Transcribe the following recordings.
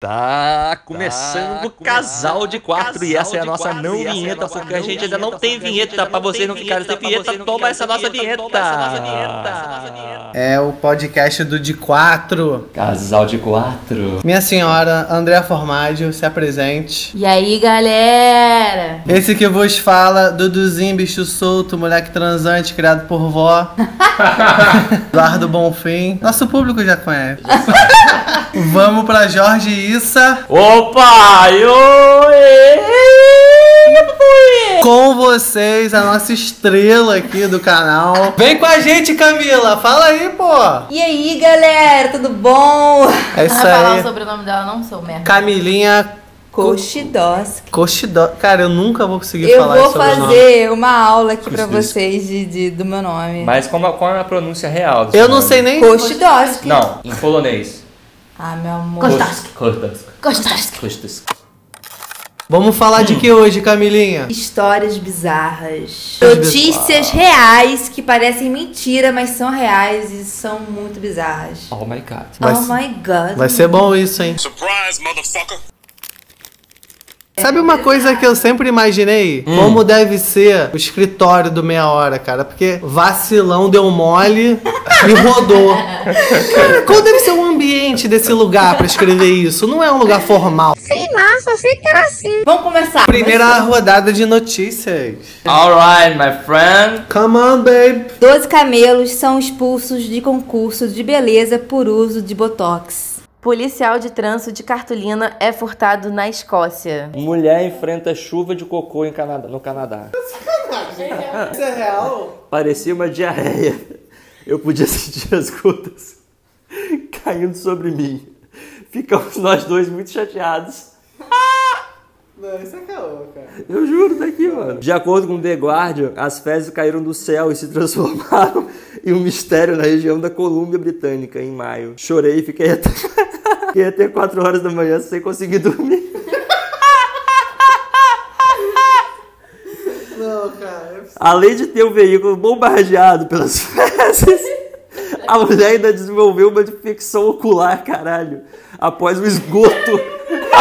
Tá começando o casal de quatro e essa é a nossa não vinheta, porque a gente ainda não tem vinheta, pra vocês não ficarem sem vinheta, toma essa nossa vinheta. É o podcast do De Quatro. Casal de quatro. Minha senhora, Andréa Formaggio, se apresente. E aí, galera? Esse que vos fala, Duduzinho, bicho solto, moleque transante, criado por vó. Eduardo Bonfim. Nosso público já conhece. Vamos pra Jorge Issa. Opa! Oi! Com vocês, a nossa estrela aqui do canal. Vem com a gente, Camila. Fala aí, pô. E aí, galera? Tudo bom? É isso Vai falar aí. o sobrenome dela, não sou merda. Camilinha Cochidoski. Cochidó. Cara, eu nunca vou conseguir Eu falar vou esse sobrenome. fazer uma aula aqui pra Cochidoski. vocês de, de- do meu nome. Mas como, qual é a pronúncia real? Eu seu não nome? sei nem. Cochidoski. Não, em polonês. Ah, meu amor. Kostaski. Kostaski. Kostaski. Kostaski. Vamos falar de que hoje, Camilinha? Histórias bizarras. Notícias reais que parecem mentira, mas são reais e são muito bizarras. Oh my god. Vai oh my god. Vai ser bom isso, hein? Surprise, motherfucker! Sabe uma coisa que eu sempre imaginei? Como deve ser o escritório do Meia Hora, cara? Porque vacilão deu mole e rodou. Cara, qual deve ser o ambiente desse lugar pra escrever isso? Não é um lugar formal. Vamos começar. Primeira rodada de notícias. Alright, my friend. Come on, babe. 12 camelos são expulsos de concurso de beleza por uso de botox. Policial de trânsito de cartolina é furtado na Escócia. Mulher enfrenta chuva de cocô em Canadá, no Canadá. Isso é real? Parecia uma diarreia. Eu podia sentir as gotas caindo sobre mim. Ficamos nós dois muito chateados. Não, isso é caô, cara. Eu juro daqui, mano. De acordo com The Guardian, as fezes caíram do céu e se transformaram em um mistério na região da Colômbia Britânica em maio. Chorei e fiquei até, fiquei até 4 horas da manhã sem conseguir dormir. Não, cara. Além de ter o veículo bombardeado pelas fezes, a mulher ainda desenvolveu uma infecção ocular, caralho, após o esgoto.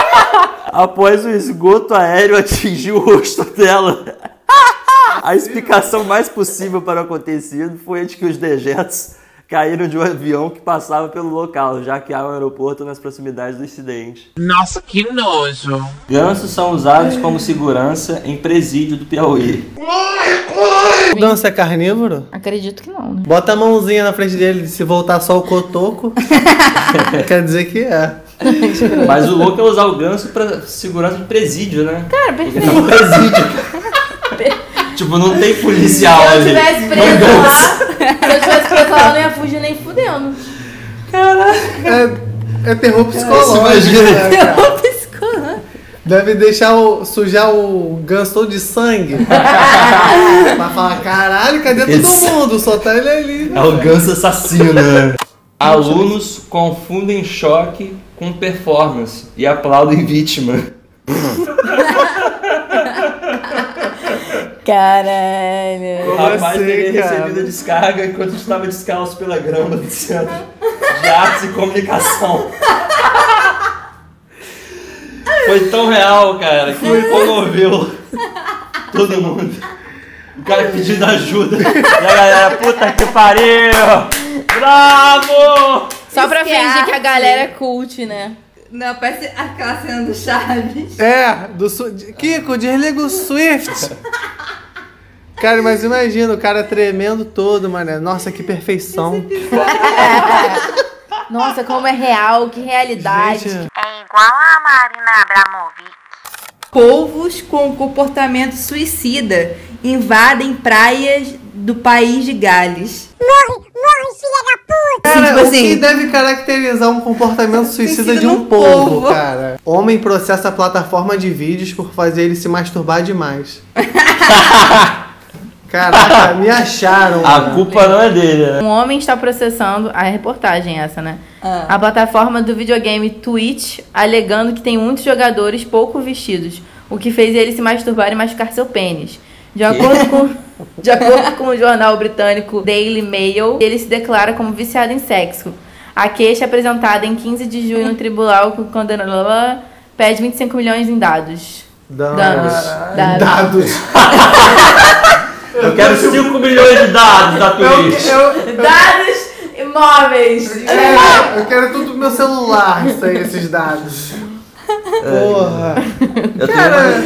após o esgoto aéreo atingir o rosto dela. A explicação mais possível para o acontecido foi a de que os dejetos caíram de um avião que passava pelo local, já que há um aeroporto nas proximidades do incidente. Nossa, que nojo! Gansos são usados como segurança em presídio do Piauí. O ganso é carnívoro? Acredito que não, né? Bota a mãozinha na frente dele, se voltar só o cotoco. quer dizer que é. Mas o louco é usar o ganso pra segurança de presídio, né? Cara, Porque perfeito. tá no presídio. tipo, não tem policial Se eu ali. tivesse preso lá, se eu tivesse preso lá, eu não ia fugir nem fudendo. É, é terror psicológico. imagina. né, cara? Deve deixar o, sujar o ganso todo de sangue. pra falar, caralho, cadê todo Esse- mundo? Só tá ele ali. É o ganso assassino. né? Alunos confundem choque com performance e aplaudem vítima. Caralho. O Como rapaz assim, teria cara? recebido a descarga enquanto estava descalço pela grama do centro de artes e comunicação. Foi tão real, cara, que comoveu todo mundo. O cara pedindo ajuda. E a galera, puta que pariu! Bravo! Só pra fingir que a galera é cult, né? Não, parece aquela cena do Chaves. É, do su... de- Kiko, desliga o Swift. Cara, mas imagina o cara tremendo todo, mané. Nossa, que perfeição. Nossa, como é real, que realidade. Gente, É igual a Marina Abramovic. Polvos com comportamento suicida invadem praias do país de Gales. Cara, tipo o assim- que deve caracterizar um comportamento suicida de um povo, povo. cara? Homem processa a plataforma de vídeos por fazer ele se masturbar demais. Caraca, me acharam. A mano. culpa não é dele, né? Um homem está processando a reportagem essa, né? Ah. A plataforma do videogame Twitch alegando que tem muitos jogadores pouco vestidos, o que fez ele se masturbar e machucar seu pênis. De acordo com de acordo com o jornal britânico Daily Mail, ele se declara como viciado em sexo. A queixa apresentada em 15 de julho no tribunal com condenador pede 25 milhões em dados. Danos. Danos. Dados. Eu quero 5 milhões de dados da Eu, Twitch. eu, Dados imóveis. é, eu quero tudo do meu celular, isso aí, esses dados. Porra. Eu tenho Cara,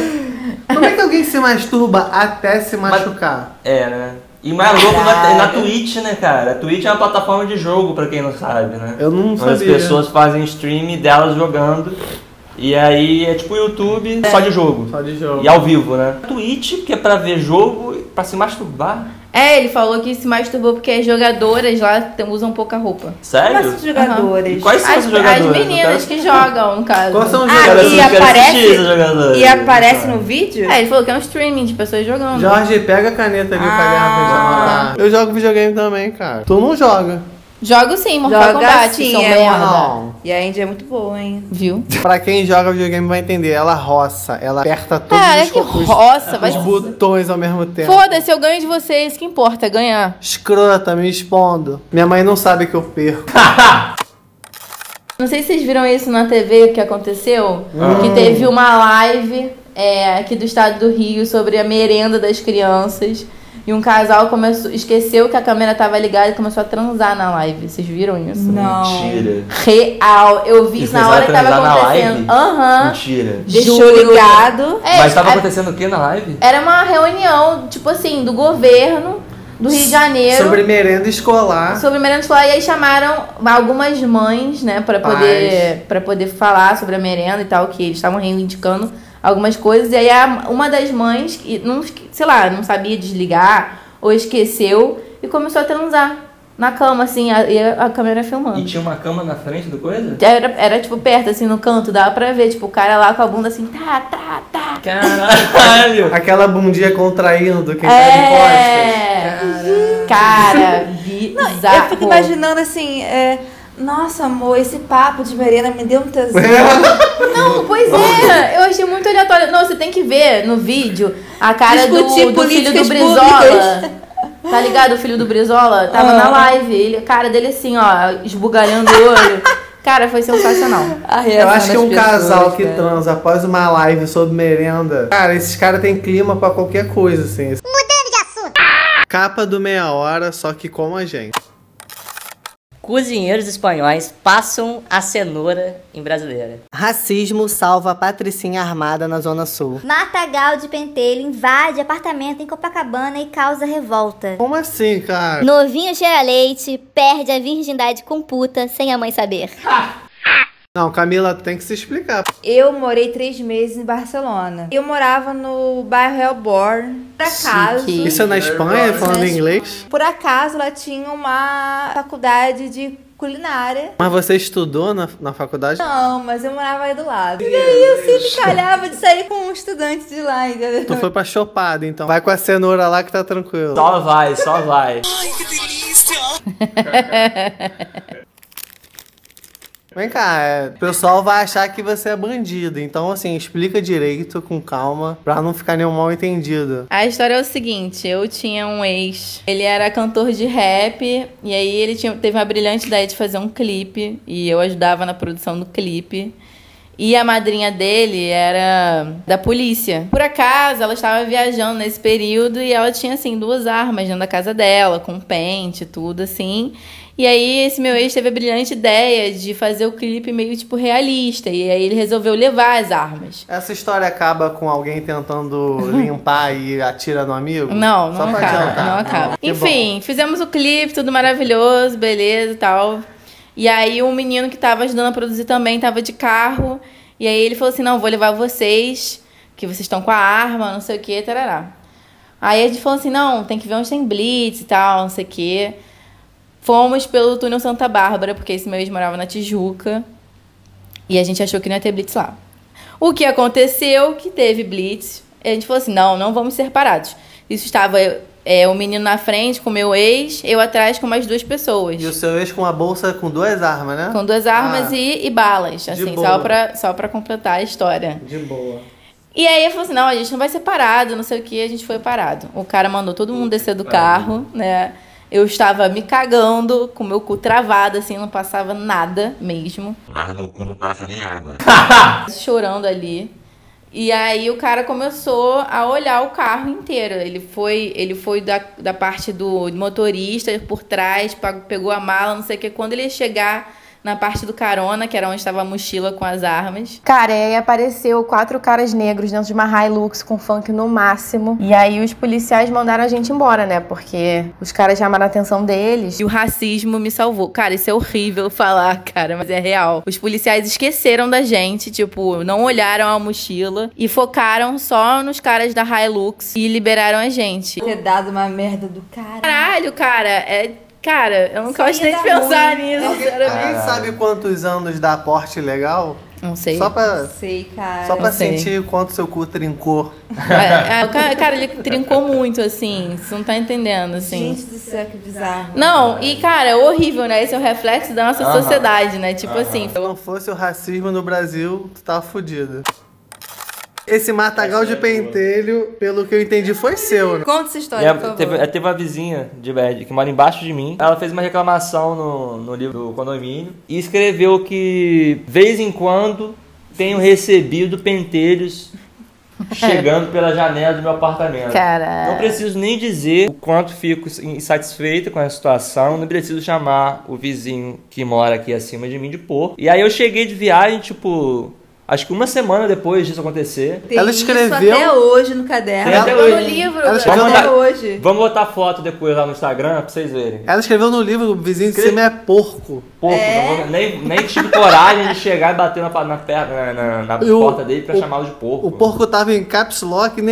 como é que alguém se masturba até se machucar? É, né? E mais louco na, na Twitch, né, cara? A Twitch é uma plataforma de jogo, pra quem não sabe, né? Eu não Onde as sabia. pessoas fazem stream delas jogando. E aí é tipo o YouTube só de jogo. Só de jogo. E ao vivo, né? Twitch, que é pra ver jogo, pra se masturbar. É, ele falou que se masturbou porque as jogadoras lá tem- usam pouca roupa. Sério? Mas os jogadores. E quais são As, as jogadores? meninas que jogam, no caso. Quais são os Ah, jogadores? e Eu quero aparece- jogadores. E aparece no vídeo? É, ele falou que é um streaming de pessoas jogando. Jorge, pega a caneta ali, o caderno já anotar. Eu jogo videogame também, cara. Tu não joga. Jogo sim, Mortal Joga Kombat, sim, são é merda. E a Índia é muito boa, hein? Viu? Pra quem joga videogame vai entender, ela roça, ela aperta todos Cara, os, que os- roça, vai os botões ao mesmo tempo. Foda-se, eu ganho de vocês, que importa, é ganhar. Escrota, me expondo. Minha mãe não sabe que eu perco. Não sei se vocês viram isso na TV, o que aconteceu. Que teve uma live é, aqui do estado do Rio sobre a merenda das crianças. E um casal começou, esqueceu que a câmera tava ligada e começou a transar na live. Vocês viram isso? Não. Mentira. Real. Eu vi isso na hora que tava acontecendo. Aham. Mentira. Deixou Juro. ligado. É, Mas tava é- acontecendo o que na live? Era uma reunião, tipo assim, do governo do Rio de Janeiro. Sobre merenda escolar. sobre merenda escolar e aí chamaram algumas mães, né, para poder para poder falar sobre a merenda e tal, que eles estavam reivindicando algumas coisas. E aí a- uma das mães, que não, sei lá, não sabia desligar ou esqueceu e começou a transar na cama assim, a, e a, câmera E filmando. tinha uma cama na frente do coisa? Era, era tipo perto assim no canto, dava pra ver, tipo, o cara lá com a bunda assim, tá, tá, tá. Caralho! Aquela bundinha contraindo quem tá de costas. É. Cara, bizarro. Eu fico imaginando assim, é, nossa amor, esse papo de merenda me deu um tesão. Não, pois é, eu achei muito aleatório. Não, você tem que ver no vídeo a cara do, Discutir do filho do Brizola. públicas. Tá ligado? O filho do Brizola tava Ah. na live. Ele, a cara dele assim, ó, esbugalhando o olho. Cara, foi sensacional. Eu acho que um pessoas, casal que cara. transa após uma live sobre merenda. Cara, esses caras têm clima pra qualquer coisa, assim. Mudando de assunto. Capa do meia hora, só que como a gente. Cozinheiros espanhóis passam a cenoura em brasileira. Racismo salva a patricinha armada na Zona Sul. Matagal de Pentelho invade apartamento em Copacabana e causa revolta. Como assim, cara? Novinho cheira leite, perde a virgindade com puta sem a mãe saber. Não, Camila, tem que se explicar. Eu morei três meses em Barcelona. Eu morava no bairro Elborn. Por acaso. Chique. Isso é na Espanha, falando em inglês? Por acaso lá tinha uma faculdade de culinária. Mas você estudou na, na faculdade? Não, mas eu morava aí do lado. E aí eu sempre calhava de sair com um estudante de lá, entendeu? Tu foi pra chopada, então. Vai com a cenoura lá que tá tranquilo. Só vai, só vai. Vem cá, é, o pessoal vai achar que você é bandido. Então, assim, explica direito, com calma, pra não ficar nenhum mal entendido. A história é o seguinte, eu tinha um ex, ele era cantor de rap, e aí ele tinha, teve uma brilhante ideia de fazer um clipe, e eu ajudava na produção do clipe. E a madrinha dele era da polícia. Por acaso, ela estava viajando nesse período e ela tinha, assim, duas armas dentro da casa dela, com pente, tudo assim. E aí, esse meu ex teve a brilhante ideia de fazer o clipe meio, tipo, realista. E aí, ele resolveu levar as armas. Essa história acaba com alguém tentando limpar e atira no amigo? Não, não acaba, adiantar. não acaba. Que Enfim, fizemos o clipe, tudo maravilhoso, beleza e tal. E aí um menino que tava ajudando a produzir também tava de carro. E aí ele falou assim, não, vou levar vocês, que vocês estão com a arma, não sei o que, tarará. Aí a gente falou assim, não, tem que ver onde tem blitz e tal, não sei o que. Fomos pelo túnel Santa Bárbara, porque esse meu ex morava na Tijuca. E a gente achou que não ia ter blitz lá. O que aconteceu que teve blitz. E a gente falou assim, não, não vamos ser parados. Isso estava é, o menino na frente com o meu ex, eu atrás com mais duas pessoas. E o seu ex com uma bolsa com duas armas, né? Com duas armas Ah, e, e balas, assim, só pra, só pra completar a história. De boa. E aí eu falei assim, não, a gente não vai ser parado, não sei o que, a gente foi parado. O cara mandou todo mundo descer do carro, né? Eu estava me cagando, com meu cu travado, assim, não passava nada mesmo. Mas no cu não passa nem água. chorando ali. E aí o cara começou a olhar o carro inteiro. Ele foi, ele foi da, da parte do motorista por trás, pegou a mala, não sei o que. Quando ele ia chegar na parte do carona, que era onde estava a mochila com as armas. Cara, e aí apareceu quatro caras negros dentro de uma Hilux com funk no máximo. E aí os policiais mandaram a gente embora, né? Porque os caras chamaram a atenção deles. E o racismo me salvou. Cara, isso é horrível falar, cara, mas é real. Os policiais esqueceram da gente, tipo, não olharam a mochila e focaram só nos caras da Hilux e liberaram a gente. Ter dado uma merda do cara. Caralho, cara, é. Cara, eu não gosto nem de pensar ruim. nisso, Alguém sinceramente. sabe quantos anos dá porte legal? Não sei. Só pra, Sei, cara. só pra não sei. sentir o quanto seu cu trincou. É, é, o cara, cara, ele trincou muito, assim. Você não tá entendendo, assim. Gente do céu, que bizarro. Não, e, cara, é horrível, né? Esse é o reflexo da nossa sociedade, né? Tipo assim. Se não fosse o racismo no Brasil, tu tava fudido. Esse matagal de pentelho, pelo que eu entendi, foi seu, né? Conta essa história, a- por favor. teve, teve uma vizinha de Bad que mora embaixo de mim. Ela fez uma reclamação no, no livro do condomínio e escreveu que, vez em quando, tenho recebido pentelhos chegando pela janela do meu apartamento. Cara. Não preciso nem dizer o quanto fico insatisfeita com a situação, não preciso chamar o vizinho que mora aqui acima de mim de porco. E aí eu cheguei de viagem, tipo, acho que uma semana depois disso acontecer. Tem Ela isso escreveu- até hoje no caderno. Tem até No hoje. livro, Ela escreveu Vamos Até hoje. Vamos botar foto depois lá no Instagram pra vocês verem. Ela escreveu no livro, o vizinho de cima é porco. Porco, não vou- nem, nem tive coragem de chegar e bater na, na, perna- na, na- na E o- porta dele pra chamá-lo de porco. O porco tava em caps lock e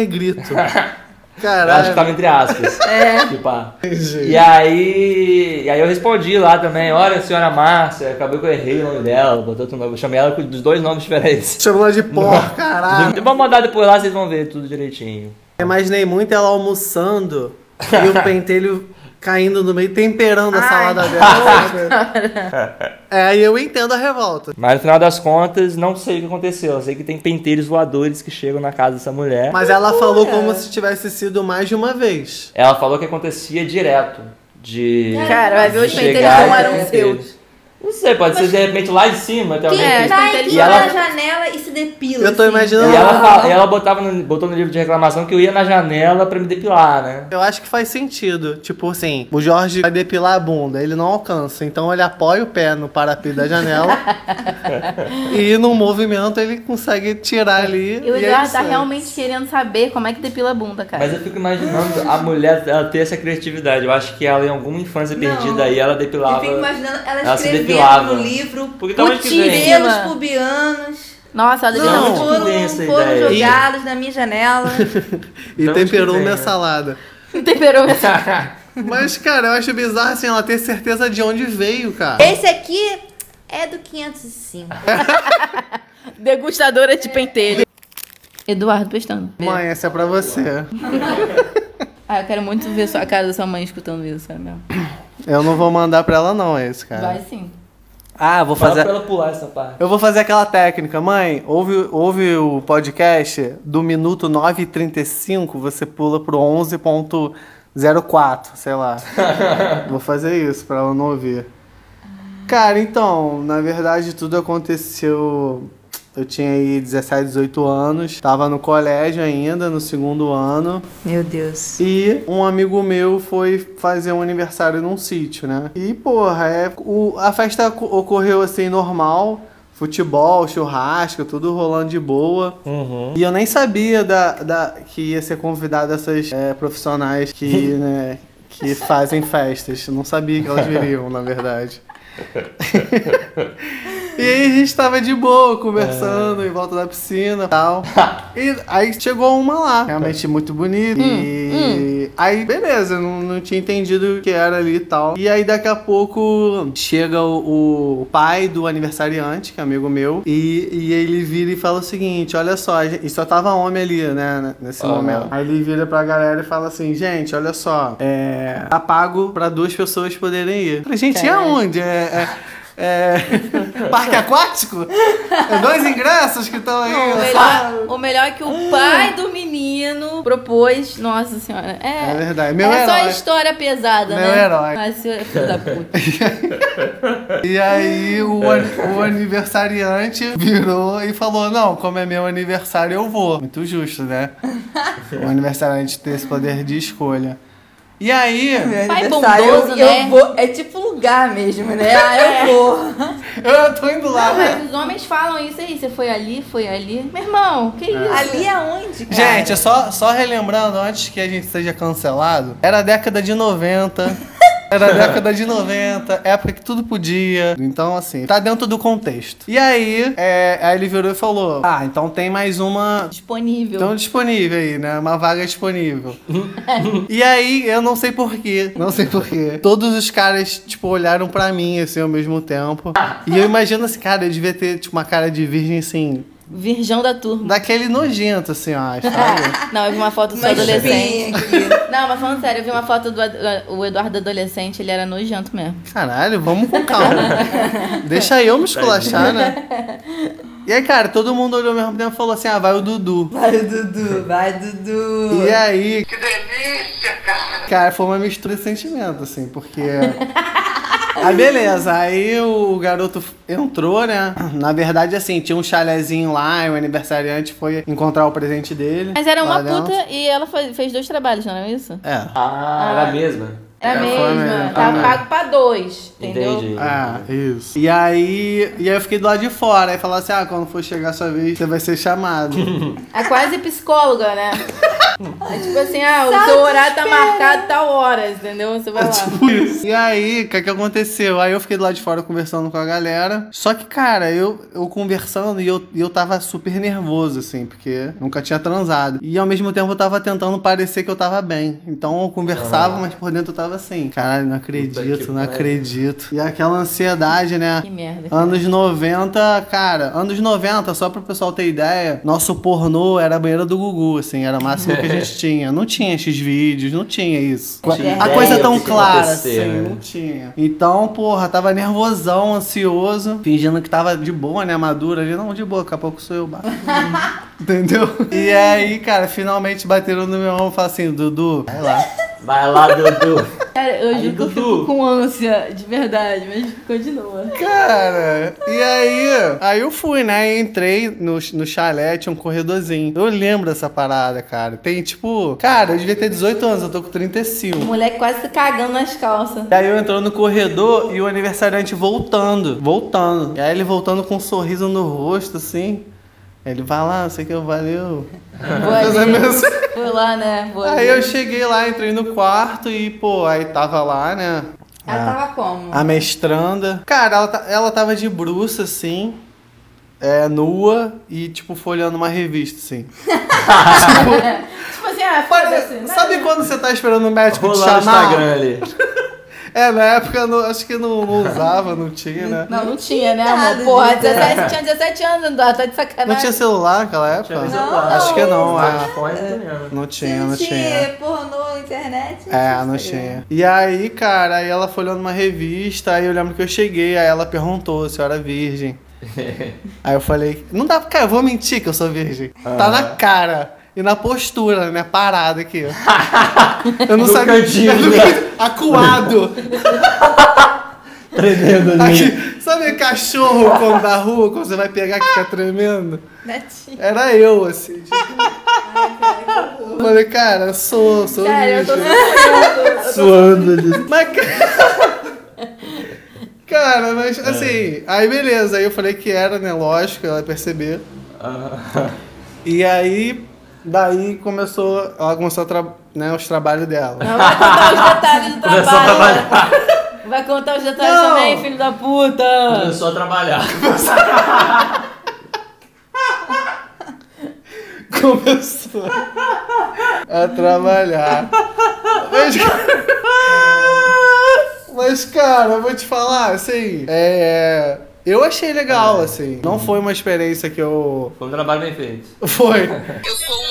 Eu acho que Caralho. tava entre aspas. É. Tipo, ah. E aí. E aí eu respondi lá também, olha, senhora Márcia, acabou que eu errei o nome dela, botou outro nome. Eu chamei ela com dos dois nomes diferentes. Chamou ela de porco, caralho. Vamos mandar depois lá, vocês vão ver tudo direitinho. Eu Imaginei muito ela almoçando e o pentelho caindo no meio, temperando a salada dela. É, aí eu entendo a revolta. Mas no final das contas, não sei o que aconteceu. Eu sei que tem penteiros voadores que chegam na casa dessa mulher. Mas ela falou como se tivesse sido mais de uma vez. Ela falou que acontecia direto. De. Cara, vai ver os penteiros não eram seus. Não sei, pode ser de repente lá de cima. Tem alguém É, que- Vai E aqui ela- na janela e se depila. Eu tô assim. imaginando- E ela, fala- e ela botava no, botou no livro de reclamação que eu ia na janela pra me depilar, né? Eu acho que faz sentido. Tipo assim, o Jorge vai depilar a bunda, ele não alcança. Então ele apoia o pé no parapeito da janela. e no movimento ele consegue tirar ali. E o e Eduardo tá realmente querendo saber como é que depila a bunda, cara. Mas eu fico imaginando a mulher ela ter essa criatividade. Eu acho que ela, em alguma infância Não. perdida aí, ela Eu depilava. fico imaginando ela, ela se depilava. no livro Porque vem? pelos pubianos Nossa, ela Não, foram, foram ideia? jogados na minha janela. E que temperou minha salada. Temperou Mas, cara, eu acho bizarro assim, ela ter certeza de onde veio, cara. Esse aqui é do 505. Degustadora de pentelho. Eduardo prestando. Mãe, essa é pra você. Ah, eu quero muito ver sua- a cara da sua mãe escutando isso, sabe mesmo? Eu não vou mandar pra ela, não, esse, cara. Vai sim. Ah, vou Fala fazer. pra ela pular essa parte. Eu vou fazer aquela técnica. Mãe, ouve, ouve o podcast do minuto 9 e 35, você pula pro 11.04, sei lá. vou fazer isso pra ela não ouvir. Cara, então, na verdade tudo aconteceu. Eu tinha aí 17, 18 anos, tava no colégio ainda, no segundo ano. Meu Deus. E um amigo meu foi fazer um aniversário num sítio, né? E, porra, é, o, a festa co- ocorreu assim, normal. Futebol, churrasco, tudo rolando de boa. Uhum. E eu nem sabia da, da, que ia ser convidado essas é, profissionais que, né, que fazem festas. Eu não sabia que elas viriam, na verdade. E aí a gente tava de boa, conversando em volta da piscina e tal. E aí chegou uma lá, realmente muito bonita. e aí, beleza, não, não tinha entendido o que era ali e tal. E aí daqui a pouco chega o, o pai do aniversariante, que é amigo meu, e, e ele vira e fala o seguinte: olha só, e só tava homem ali, né, nesse Aham. momento. Aí ele vira pra galera e fala assim: gente, olha só, é. Tá pago pra duas pessoas poderem ir. Falei, gente, e Caralho. aonde? É. é- é, Parque aquático? É dois ingressos que estão aí. O ó. melhor, o melhor é que o pai do menino propôs. Nossa senhora. É, É verdade. Meu é só herói. história pesada, Meu né? herói. Mas filho da puta. E aí o, o aniversariante virou e falou: Não, como é meu aniversário, eu vou. Muito justo, né? O aniversariante ter esse poder de escolha. E aí, Meu Pai bondoso, eu, né? eu vou. É tipo lugar mesmo, né? Ah, eu vou. Eu tô indo lá, Não, né? mas os homens falam isso aí. Você foi ali, foi ali. Meu irmão, que isso? Ali aonde, cara? Gente, só, só relembrando, antes que a gente seja cancelado, era a década de 90. Era a década de 90, época que tudo podia. Então, assim, tá dentro do contexto. E aí, é, aí ele virou e falou: Ah, então tem mais uma Disponível. Estão disponível aí, né? Uma vaga disponível. e aí, eu não sei porquê. Não sei porquê. Todos os caras, tipo, olharam pra mim, assim, ao mesmo tempo. E eu imagino assim, cara, eu devia ter, tipo, uma cara de virgem, assim, Virgão da turma. daquele nojento, assim, ó? Não, eu vi uma foto do seu adolescente. Não, mas falando sério, eu vi uma foto do o Eduardo adolescente, ele era nojento mesmo. Caralho, vamos com calma. Deixa eu me esculachar, né? E aí, cara, todo mundo olhou ao mesmo tempo e falou assim: ah, vai o Dudu. Vai, Dudu, vai, Dudu. E aí. Que delícia, cara! Cara, foi uma mistura de sentimento, assim, porque. Aí beleza, aí o garoto entrou, né? Na verdade, assim, tinha um chalezinho lá, e o aniversariante foi encontrar o presente dele. Mas era uma dentro. puta e ela foi- fez dois trabalhos, não é isso? É. Ah, era a mesma? Era É, foi mesmo. mesmo. Tava Ah. pago pra dois, entendeu? Entendi. Ah, isso. E aí, e aí eu fiquei do lado de fora. Aí falaram assim: ah, quando for chegar a sua vez, você vai ser chamado. É quase psicóloga, né? É tipo assim, ah, o seu horário tá marcado tal hora, entendeu? Você vai lá. E aí, o que, que aconteceu? Aí eu fiquei do lado de fora conversando com a galera. Só que, cara, eu, eu conversando e eu, e eu tava super nervoso, assim, porque nunca tinha transado. E ao mesmo tempo eu tava tentando parecer que eu tava bem. Então eu conversava, mas por dentro eu tava assim. Caralho, não acredito, não acredito. E aquela ansiedade, né? Que merda. cara. Anos 90, cara, anos 90, só pro pessoal ter ideia, nosso pornô era a banheira do Gugu, assim, era o máximo que a gente tinha. Não tinha esses vídeos, não tinha isso. Tinha a coisa tão que clara, assim, né? não tinha. Então, porra, tava nervosão, ansioso, fingindo que tava de boa, né, madura ali. Não, de boa, daqui a pouco sou eu. Entendeu? E aí, cara, finalmente bateram no meu ombro e falaram assim, Dudu, vai lá. Vai lá, Dudu. Cara, eu Aí, juro que eu fico com ânsia, de verdade, mas continua. Cara, e aí? Aí eu fui, né? Entrei no, no chalé, tinha um corredorzinho. Eu lembro dessa parada, cara. Tem tipo. Cara, eu devia ter 18 anos, eu tô com 35. O moleque quase se cagando nas calças. E aí eu entrando no corredor e o aniversariante voltando, voltando. E aí ele voltando com um sorriso no rosto, assim. Ele vai lá, sei que, valeu. Vou ali, fui lá, né? Vou Aí ali. eu cheguei lá, entrei no quarto e, pô, aí tava lá, né? Ela a- tava como? A mestranda. Cara, ela, ela tava de bruxa, assim, é, nua e, tipo, folhando uma revista, assim. Tipo assim, ah, foda-se. né? Sabe quando você tá esperando o médico te Rolar no chamar? Instagram ali. É, na época eu não- acho que não, não usava, não tinha, né? Não, não tinha, né, Nada amor? Porra, disso, 17, tinha 17 anos, Eduardo, tá de sacanagem. Não tinha celular naquela época? Tinha celular. Acho que não, é. Smartphone não tinha. Não tinha, não pornô, internet. É, não tinha. E aí, cara, aí ela foi olhando uma revista, aí eu lembro que eu cheguei, aí ela perguntou se eu era virgem. aí eu falei, não dá, cara, eu vou mentir que eu sou virgem. Tá na cara. E na postura, né? Parada aqui. Eu não No sabia. cantinho, né? Acuado. Tremendo ali. Aqui, sabe cachorro quando da rua, quando você vai pegar que fica tremendo? Netinho. Era eu, assim. tipo. Eu Falei, cara, sou, sou Sério, eu tô. Suando ali. Mas, ca- cara, mas assim, aí beleza, aí eu falei que era, né? Lógico, ela ia perceber. E aí, daí começou, ela começou a tra... né, os trabalhos dela. Não vai contar os detalhes do Começou a trabalho. trabalhar. Vai contar os detalhes Não. também, filho da puta. Começou a trabalhar. Começou a trabalhar. Mas, mas, cara, eu vou te falar, assim, é. Eu achei legal, assim. Não foi uma experiência que eu. Foi um trabalho bem feito. Foi. Eu sou profissional.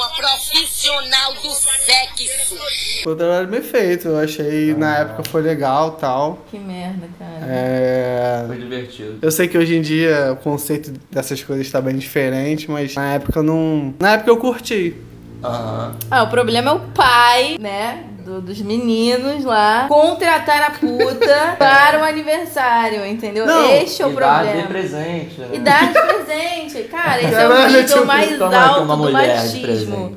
Nacional do Sexo. Foi um trabalho bem feito, eu achei na época foi legal tal. Que merda, cara. É. Foi divertido. Eu sei que hoje em dia o conceito dessas coisas está bem diferente, mas na época eu não. Na época eu curti. Aham. Ah, o problema é o pai, né? do- dos meninos lá contratar a puta para o aniversário, entendeu? Não, este é o e dar de problema. presente, né? E dar de presente. Cara, esse é o nível mais alto do machismo.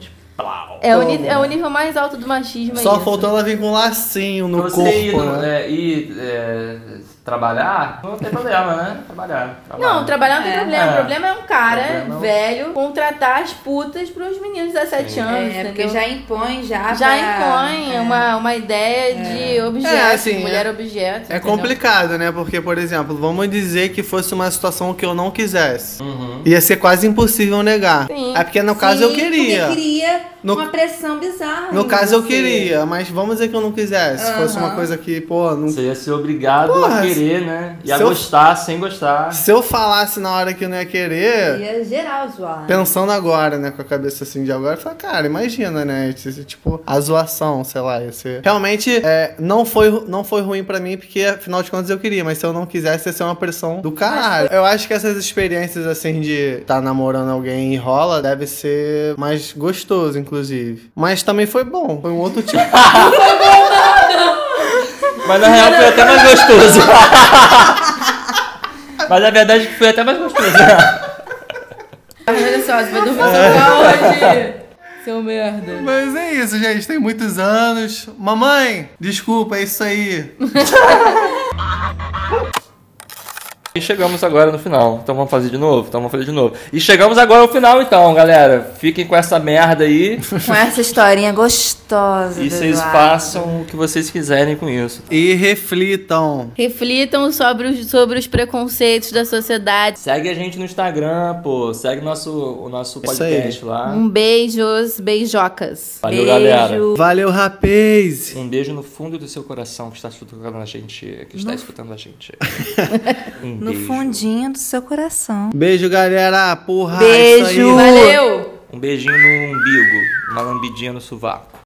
É o, ni- é o nível mais alto do machismo. é Só isso. faltou ela vir com um lacinho no Você ir, corpo, no- né? é, ir é, trabalhar, não tem problema, né? Trabalhar. Não, trabalhar não tem É. problema. É. O problema é um cara Problema- velho contratar as putas pros meninos de 17 anos. É, porque entendeu? já impõe já Já pra- impõe é. uma, uma ideia de objeto, É, assim, mulher é- objeto. É entendeu? complicado, né? Porque, por exemplo, vamos dizer que fosse uma situação que eu não quisesse. Uhum. Ia ser quase impossível negar. Sim. É porque no caso eu Sim, queria. Porque cria No- uma pressão bizarra. No caso eu você. queria, mas vamos dizer que eu não quisesse. Se fosse uma coisa que, pô, não... Você ia ser obrigado Porra, a querer, né? E a eu- gostar sem gostar. se eu falasse na hora que eu não ia querer, Ia geral zoar. pensando agora, né, com a cabeça assim de agora, eu falei, cara, imagina, né? Tipo, a zoação, sei lá, ia ser. Realmente, é, não, foi, não foi ruim pra mim, porque afinal de contas eu queria, mas se eu não quisesse, ia ser uma pressão do caralho. Eu acho que essas experiências, assim, de estar namorando alguém e rola, deve ser mais gostoso, inclusive. Mas também foi bom, foi um outro tipo. Mas na real foi até mais gostoso. Mas a verdade é que foi até mais gostoso. Olha só, você vai dormir hoje. Seu merda. Mas é isso, gente. Tem muitos anos. Mamãe, desculpa, é isso aí. E chegamos agora no final. Então vamos fazer de novo? Então vamos fazer de novo. E chegamos agora ao final então, galera. Fiquem com essa merda aí. Com essa historinha gostosa. E vocês Eduardo. façam o que vocês quiserem com isso. E reflitam. Reflitam sobre os, sobre os preconceitos da sociedade. Segue a gente no Instagram, pô. Segue nosso, o nosso aí. podcast lá. Um beijos, beijocas. Valeu, Beijo. galera. Valeu, rapaz. Um beijo no fundo do seu coração que está escutando a gente. Que está escutando a gente. Um No beijo. fundinho do seu coração. Beijo, galera. Porra, Beijo. isso aí. Valeu! Um beijinho no umbigo. Uma lambidinha no sovaco.